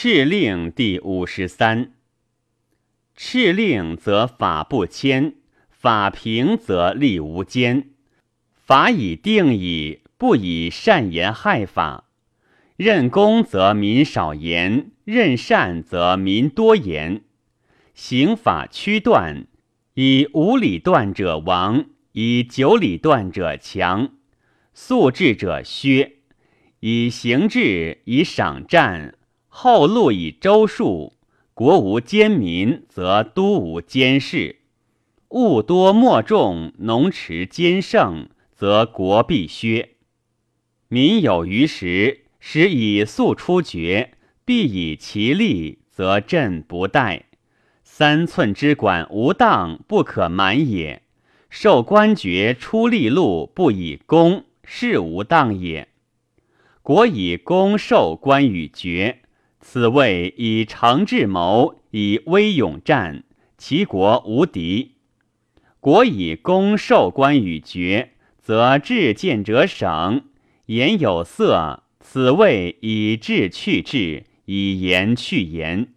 敕令第五十三。敕令则法不迁，法平则利无间。法以定矣，不以善言害法。任公则民少言，任善则民多言。刑法区断，以五里断者亡，以九里断者强。素治者削，以刑制，以赏战。后路以周数，国无奸民，则都无奸士；物多莫众，农持兼盛，则国必削。民有余时，使以速出绝，必以其利，则朕不待。三寸之管无当，不可满也。受官爵出利禄，不以公，是无当也。国以公受官与爵。此谓以诚智谋，以威勇战，其国无敌。国以攻受官与爵，则智见者省，言有色。此谓以智去智，以言去言。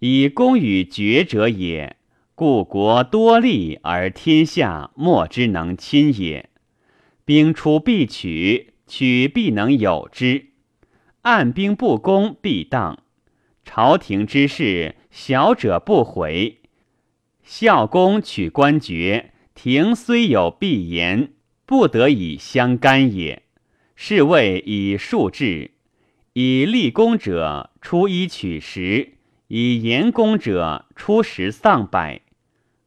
以公与爵者也，故国多利而天下莫之能亲也。兵出必取，取必能有之。按兵不攻，必当。朝廷之事，小者不悔。孝公取官爵，廷虽有必言，不得以相干也。是谓以数治。以立功者出一取十，以言功者出十丧百。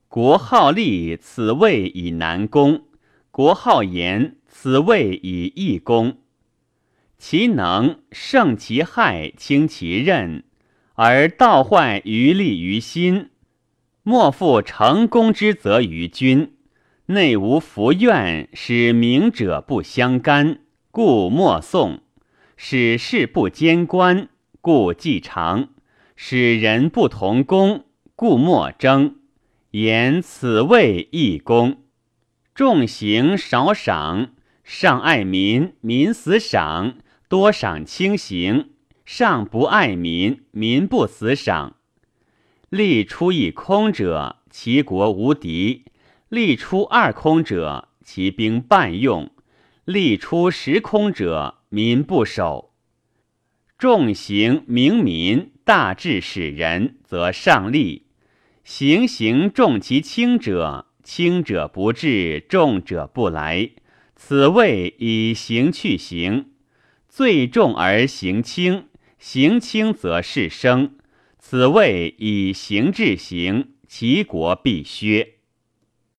国好利，此谓以难功；国好言，此谓以易功。其能胜其害，轻其任，而道坏于利于心。莫负成功之责于君。内无福怨，使明者不相干，故莫讼；使事不兼官，故既长；使人不同功，故莫争。言此谓义公。重刑少赏，上爱民，民死赏。多赏轻刑，上不爱民，民不死赏。利出一空者，其国无敌；利出二空者，其兵半用；利出十空者，民不守。重刑明民，大治使人，则上利；行刑重其轻者，轻者不至，重者不来。此谓以刑去刑。罪重而刑轻，刑轻则事生。此谓以刑治刑，其国必削。